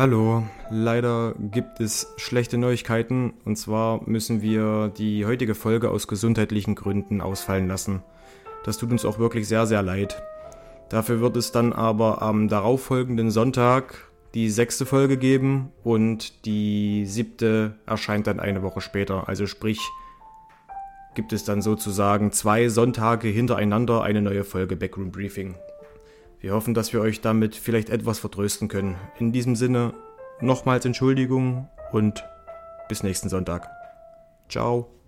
Hallo, leider gibt es schlechte Neuigkeiten und zwar müssen wir die heutige Folge aus gesundheitlichen Gründen ausfallen lassen. Das tut uns auch wirklich sehr, sehr leid. Dafür wird es dann aber am darauffolgenden Sonntag die sechste Folge geben und die siebte erscheint dann eine Woche später. Also sprich, gibt es dann sozusagen zwei Sonntage hintereinander eine neue Folge Backroom Briefing. Wir hoffen, dass wir euch damit vielleicht etwas vertrösten können. In diesem Sinne nochmals Entschuldigung und bis nächsten Sonntag. Ciao.